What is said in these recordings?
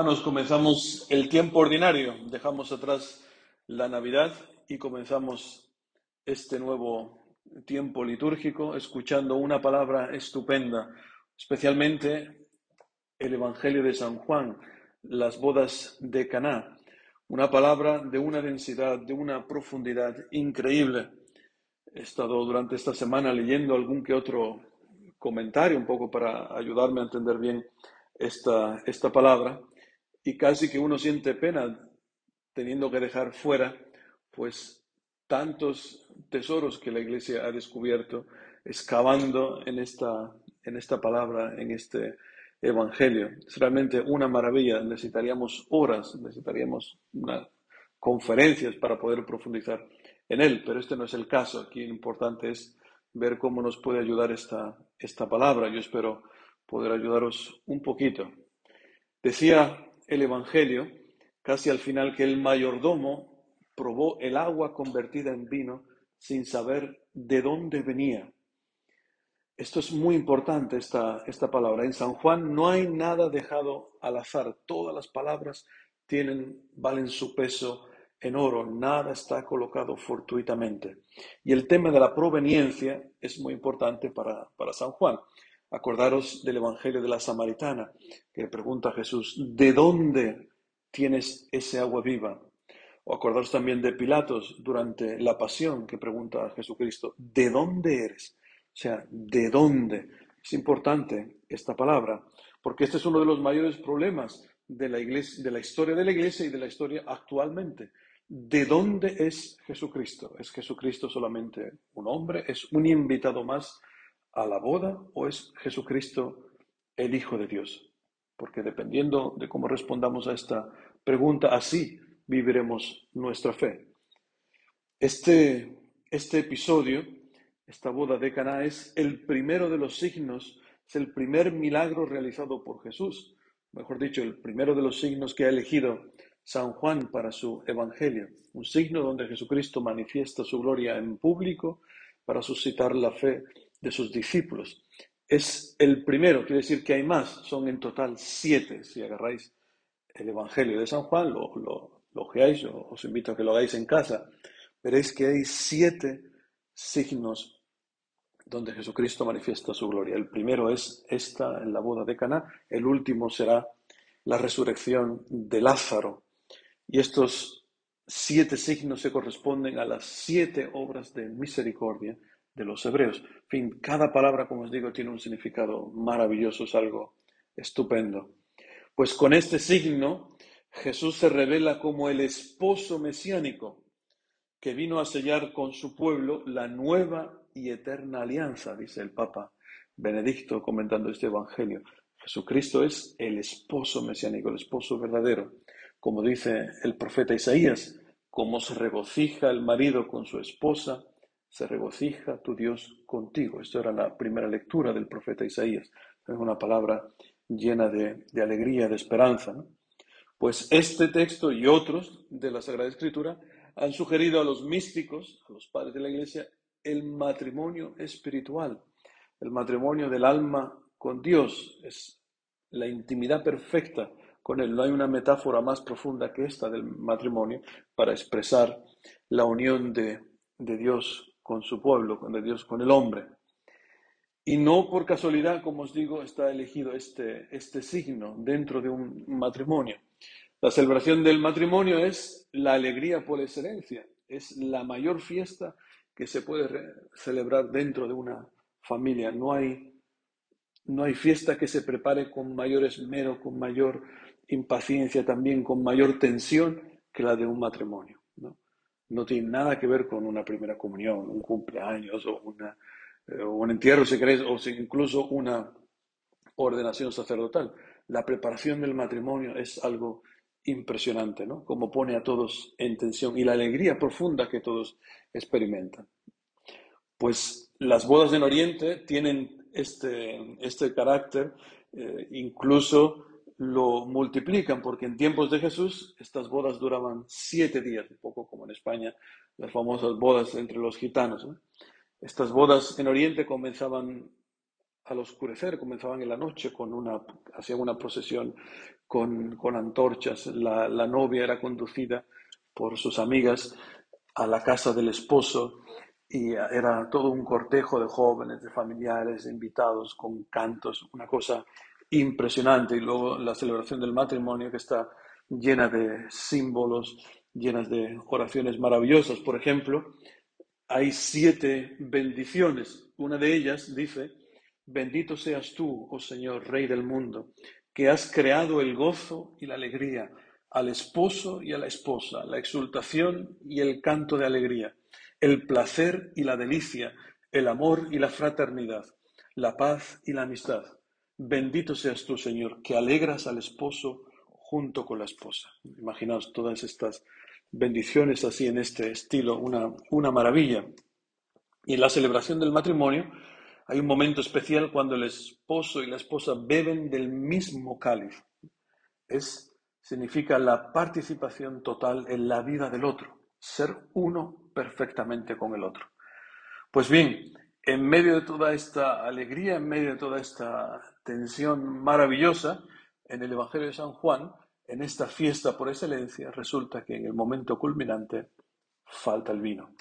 Hermanos, comenzamos el tiempo ordinario. Dejamos atrás la Navidad y comenzamos este nuevo tiempo litúrgico escuchando una palabra estupenda, especialmente el Evangelio de San Juan, las bodas de Caná. Una palabra de una densidad, de una profundidad increíble. He estado durante esta semana leyendo algún que otro comentario un poco para ayudarme a entender bien esta, esta palabra y casi que uno siente pena teniendo que dejar fuera pues tantos tesoros que la iglesia ha descubierto excavando en esta, en esta palabra, en este evangelio. Es realmente una maravilla. Necesitaríamos horas, necesitaríamos conferencias para poder profundizar en él, pero este no es el caso. Aquí lo importante es ver cómo nos puede ayudar esta, esta palabra. Yo espero poder ayudaros un poquito. Decía el Evangelio, casi al final, que el mayordomo probó el agua convertida en vino sin saber de dónde venía. Esto es muy importante, esta, esta palabra. En San Juan no hay nada dejado al azar. Todas las palabras tienen, valen su peso en oro. Nada está colocado fortuitamente. Y el tema de la proveniencia es muy importante para, para San Juan. Acordaros del Evangelio de la Samaritana, que pregunta a Jesús, ¿de dónde tienes ese agua viva? O acordaros también de Pilatos durante la pasión, que pregunta a Jesucristo, ¿de dónde eres? O sea, ¿de dónde? Es importante esta palabra, porque este es uno de los mayores problemas de la, iglesia, de la historia de la iglesia y de la historia actualmente. ¿De dónde es Jesucristo? ¿Es Jesucristo solamente un hombre? ¿Es un invitado más a la boda o es Jesucristo el Hijo de Dios? Porque dependiendo de cómo respondamos a esta pregunta, así viviremos nuestra fe. Este, este episodio, esta boda de Caná, es el primero de los signos, es el primer milagro realizado por Jesús, mejor dicho, el primero de los signos que ha elegido San Juan para su evangelio, un signo donde Jesucristo manifiesta su gloria en público para suscitar la fe de sus discípulos. Es el primero, quiere decir que hay más, son en total siete. Si agarráis el Evangelio de San Juan, lo, lo, lo ojeáis, os invito a que lo hagáis en casa, veréis que hay siete signos donde Jesucristo manifiesta su gloria. El primero es esta en la boda de Caná, el último será la resurrección de Lázaro. Y estos siete signos se corresponden a las siete obras de misericordia de los hebreos. En fin, cada palabra, como os digo, tiene un significado maravilloso, es algo estupendo. Pues con este signo, Jesús se revela como el esposo mesiánico que vino a sellar con su pueblo la nueva y eterna alianza, dice el Papa Benedicto comentando este Evangelio. Jesucristo es el esposo mesiánico, el esposo verdadero. Como dice el profeta Isaías, como se regocija el marido con su esposa, se regocija tu Dios contigo. Esto era la primera lectura del profeta Isaías. Es una palabra llena de, alegría, de esperanza. Pues este texto y otros de la Sagrada Escritura han sugerido a los místicos, a los padres de la Iglesia, el matrimonio espiritual, el matrimonio del alma con Dios. Es la intimidad perfecta con Él. No hay una metáfora más profunda que esta del matrimonio para expresar la unión de, de Dios con su pueblo, con Dios, con el hombre. Y no por casualidad, como os digo, está elegido este, este signo dentro de un matrimonio. La celebración del matrimonio es la alegría por excelencia, es la mayor fiesta que se puede celebrar dentro de una familia. No hay, no hay fiesta que se prepare con mayor esmero, con mayor impaciencia, también con mayor tensión que la de un matrimonio no tiene nada que ver con una primera comunión, un cumpleaños o eh, un entierro, si queréis, o incluso una ordenación sacerdotal. La preparación del matrimonio es algo impresionante, ¿no? Como pone a todos en tensión y la alegría profunda que todos experimentan. Pues las bodas en Oriente tienen este, este carácter, eh, incluso lo multiplican, porque en tiempos de Jesús estas bodas duraban siete días, un poco como en España, las famosas bodas entre los gitanos. Estas bodas en Oriente comenzaban al oscurecer, comenzaban en la noche con una, hacían una procesión con, con antorchas. La, la, novia era conducida por sus amigas a la casa del esposo y era todo un cortejo de jóvenes, de familiares, invitados, con cantos, una cosa impresionante. Y luego la celebración del matrimonio que está llena de símbolos, llenas de oraciones maravillosas. Por ejemplo, hay siete bendiciones. Una de ellas dice, bendito seas tú, oh Señor, Rey del mundo, que has creado el gozo y la alegría al esposo y a la esposa, la exultación y el canto de alegría, el placer y la delicia, el amor y la fraternidad, la paz y la amistad. Bendito seas tú, Señor, que alegras al esposo junto con la esposa. Imaginaos todas estas bendiciones así en este estilo, una, una maravilla. Y en la celebración del matrimonio hay un momento especial cuando el esposo y la esposa beben del mismo cáliz. Es, significa la participación total en la vida del otro, ser uno perfectamente con el otro. Pues bien, en medio de toda esta alegría, en medio de toda esta tensión maravillosa, en el Evangelio de San Juan, en esta fiesta por excelencia, resulta que en el momento culminante falta el vino,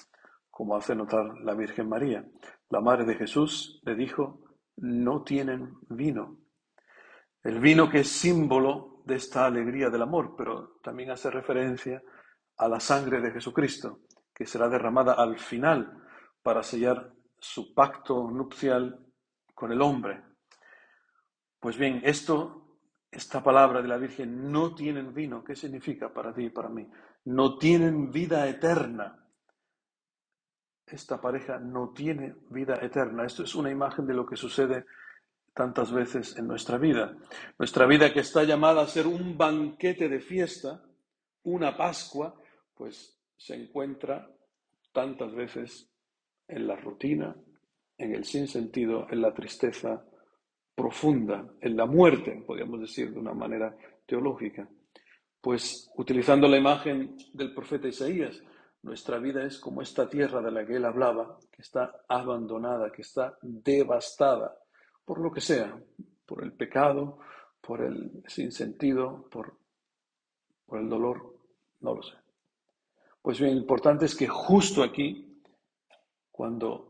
como hace notar la Virgen María. La Madre de Jesús le dijo, no tienen vino. El vino que es símbolo de esta alegría del amor, pero también hace referencia a la sangre de Jesucristo, que será derramada al final para sellar su pacto nupcial con el hombre. Pues bien, esto esta palabra de la Virgen, no tienen vino, ¿qué significa para ti y para mí? No tienen vida eterna. Esta pareja no tiene vida eterna. Esto es una imagen de lo que sucede tantas veces en nuestra vida. Nuestra vida que está llamada a ser un banquete de fiesta, una Pascua, pues se encuentra tantas veces en la rutina, en el sinsentido, en la tristeza, profunda en la muerte, podríamos decir de una manera teológica. Pues utilizando la imagen del profeta Isaías, nuestra vida es como esta tierra de la que él hablaba, que está abandonada, que está devastada, por lo que sea, por el pecado, por el sinsentido, por, por el dolor, no lo sé. Pues bien, lo importante es que justo aquí, cuando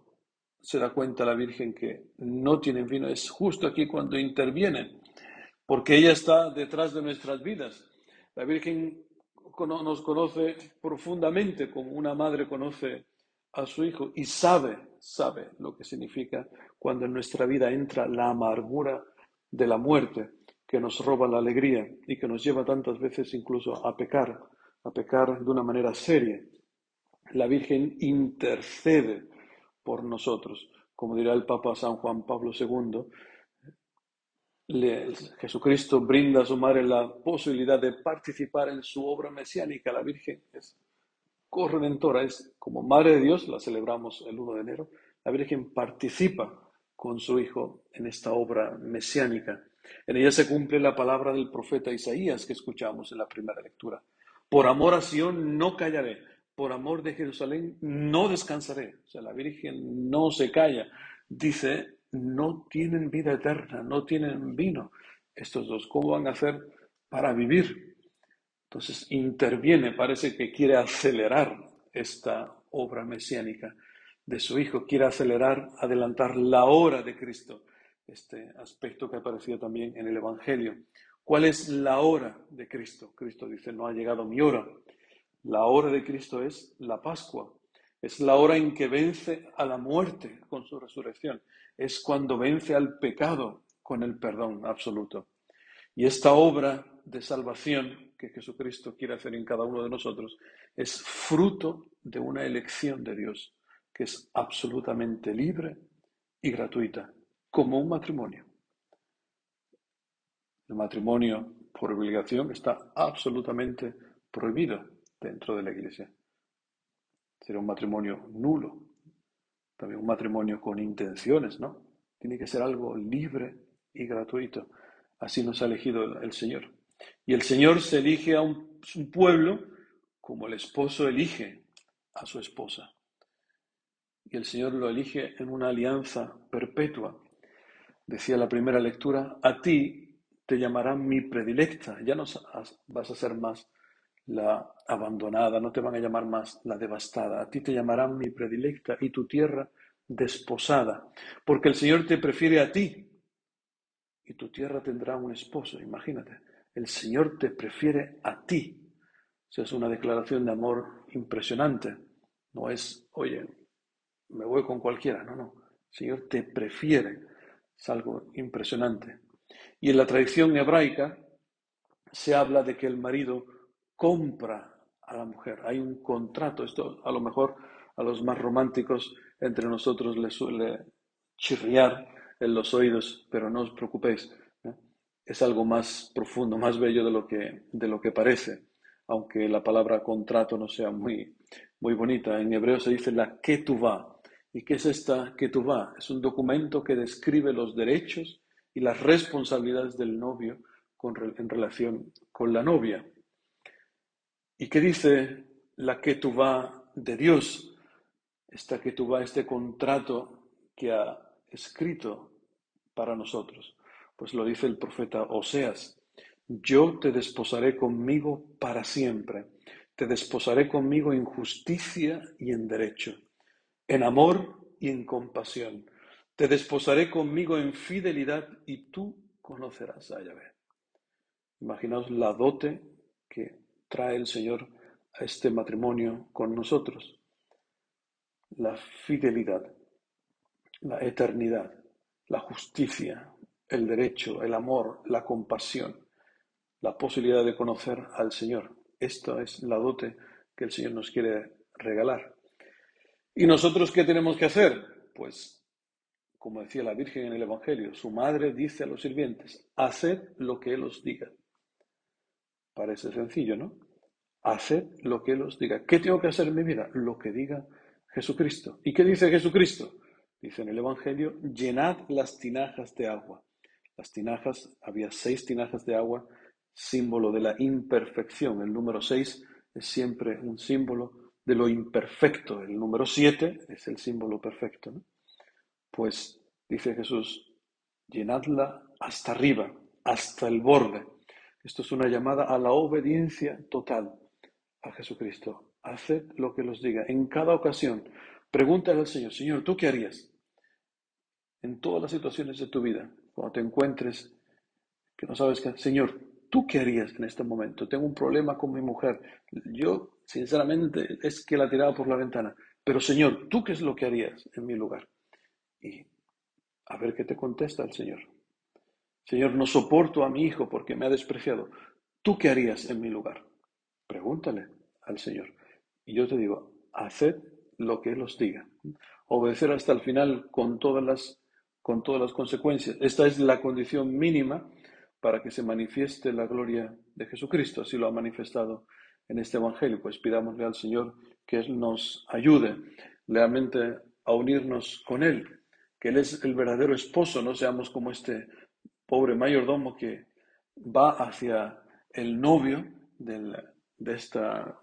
se da cuenta la Virgen que no tienen vino, es justo aquí cuando interviene, porque ella está detrás de nuestras vidas. La Virgen nos conoce profundamente como una madre conoce a su hijo y sabe, sabe lo que significa cuando en nuestra vida entra la amargura de la muerte que nos roba la alegría y que nos lleva tantas veces incluso a pecar, a pecar de una manera seria. La Virgen intercede por nosotros. Como dirá el Papa San Juan Pablo II, Jesucristo brinda a su madre la posibilidad de participar en su obra mesiánica. La Virgen es corredentora, es como Madre de Dios, la celebramos el 1 de enero. La Virgen participa con su Hijo en esta obra mesiánica. En ella se cumple la palabra del profeta Isaías que escuchamos en la primera lectura. Por amor a Sion no callaré, por amor de Jerusalén no descansaré. O sea, la Virgen no se calla. Dice, no tienen vida eterna, no tienen vino. Estos dos, ¿cómo van a hacer para vivir? Entonces interviene, parece que quiere acelerar esta obra mesiánica de su Hijo, quiere acelerar, adelantar la hora de Cristo, este aspecto que aparecía también en el Evangelio. ¿Cuál es la hora de Cristo? Cristo dice, no ha llegado mi hora. La hora de Cristo es la Pascua, es la hora en que vence a la muerte con su resurrección, es cuando vence al pecado con el perdón absoluto. Y esta obra de salvación que Jesucristo quiere hacer en cada uno de nosotros es fruto de una elección de Dios que es absolutamente libre y gratuita, como un matrimonio. El matrimonio por obligación está absolutamente prohibido dentro de la iglesia. Sería un matrimonio nulo, también un matrimonio con intenciones, ¿no? Tiene que ser algo libre y gratuito. Así nos ha elegido el, Señor. Y el Señor se elige a un, un pueblo como el esposo elige a su esposa. Y el Señor lo elige en una alianza perpetua. Decía la primera lectura, a ti te llamarán mi predilecta, ya no vas a ser más la abandonada, no te van a llamar más la devastada, a ti te llamarán mi predilecta y tu tierra desposada, porque el Señor te prefiere a ti y tu tierra tendrá un esposo, imagínate, el Señor te prefiere a ti. Esa es una declaración de amor impresionante, no es, oye, me voy con cualquiera, no, no, el Señor te prefiere, es algo impresionante. Y en la tradición hebraica se habla de que el marido compra a la mujer, hay un contrato, esto a lo mejor a los más románticos entre nosotros les suele chirriar en los oídos, pero no os preocupéis, es algo más profundo, más bello de lo que, de lo que parece, aunque la palabra contrato no sea muy, muy bonita. En hebreo se dice la ketuvá. ¿Y qué es esta ketuvá? Es un documento que describe los derechos y las responsabilidades del novio en relación con la novia. ¿Y qué dice la ketuvá de Dios? esta va, este contrato que ha escrito para nosotros. Pues lo dice el profeta Oseas, yo te desposaré conmigo para siempre, te desposaré conmigo en justicia y en derecho, en amor y en compasión, te desposaré conmigo en fidelidad y tú conocerás a Yahvé. Imaginaos la dote que trae el Señor a este matrimonio con nosotros la fidelidad, la eternidad, la justicia, el derecho, el amor, la compasión, la posibilidad de conocer al Señor. Esta es la dote que el Señor nos quiere regalar. ¿Y nosotros qué tenemos que hacer? Pues, como decía la Virgen en el Evangelio, su madre dice a los sirvientes, haced lo que Él os diga. Parece sencillo, ¿no? Haced lo que Él os diga. ¿Qué tengo que hacer en mi vida? Lo que diga Jesucristo. ¿Y qué dice Jesucristo? Dice en el Evangelio, llenad las tinajas de agua. Las tinajas, había seis tinajas de agua, símbolo de la imperfección. El número seis es siempre un símbolo de lo imperfecto. El número siete es el símbolo perfecto. Pues dice Jesús, llenadla hasta arriba, hasta el borde. Esto es una llamada a la obediencia total a Jesucristo, haced lo que los diga. En cada ocasión, pregúntale al Señor, Señor, ¿tú qué harías? En todas las situaciones de tu vida, cuando te encuentres que no sabes qué, Señor, ¿tú qué harías en este momento? Tengo un problema con mi mujer. Yo, sinceramente, es que la tiraba por la ventana. Pero Señor, ¿tú qué es lo que harías en mi lugar? Y a ver qué te contesta el Señor. Señor, no soporto a mi hijo porque me ha despreciado. ¿Tú qué harías en mi lugar? Pregúntale al Señor. Y yo te digo, haced lo que Él os diga. Obedecer hasta el final con todas las, con todas las consecuencias. Esta es la condición mínima para que se manifieste la gloria de Jesucristo. Así lo ha manifestado en este Evangelio. Pues pidámosle al Señor que Él nos ayude realmente a unirnos con Él, que Él es el verdadero esposo, no seamos como este pobre mayordomo que va hacia el novio de esta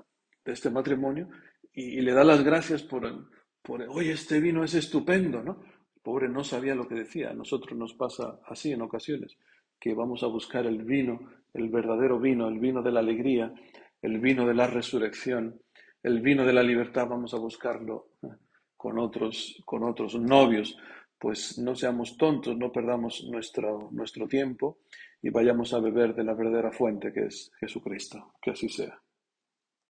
de este matrimonio y, le da las gracias por, por, oye, este vino es estupendo, ¿no? El pobre no sabía lo que decía. A nosotros nos pasa así en ocasiones, que vamos a buscar el vino, el verdadero vino, el vino de la alegría, el vino de la resurrección, el vino de la libertad, vamos a buscarlo ¿eh? con otros, con otros novios. Pues no seamos tontos, no perdamos nuestro, nuestro tiempo y vayamos a beber de la verdadera fuente que es Jesucristo. Que así sea.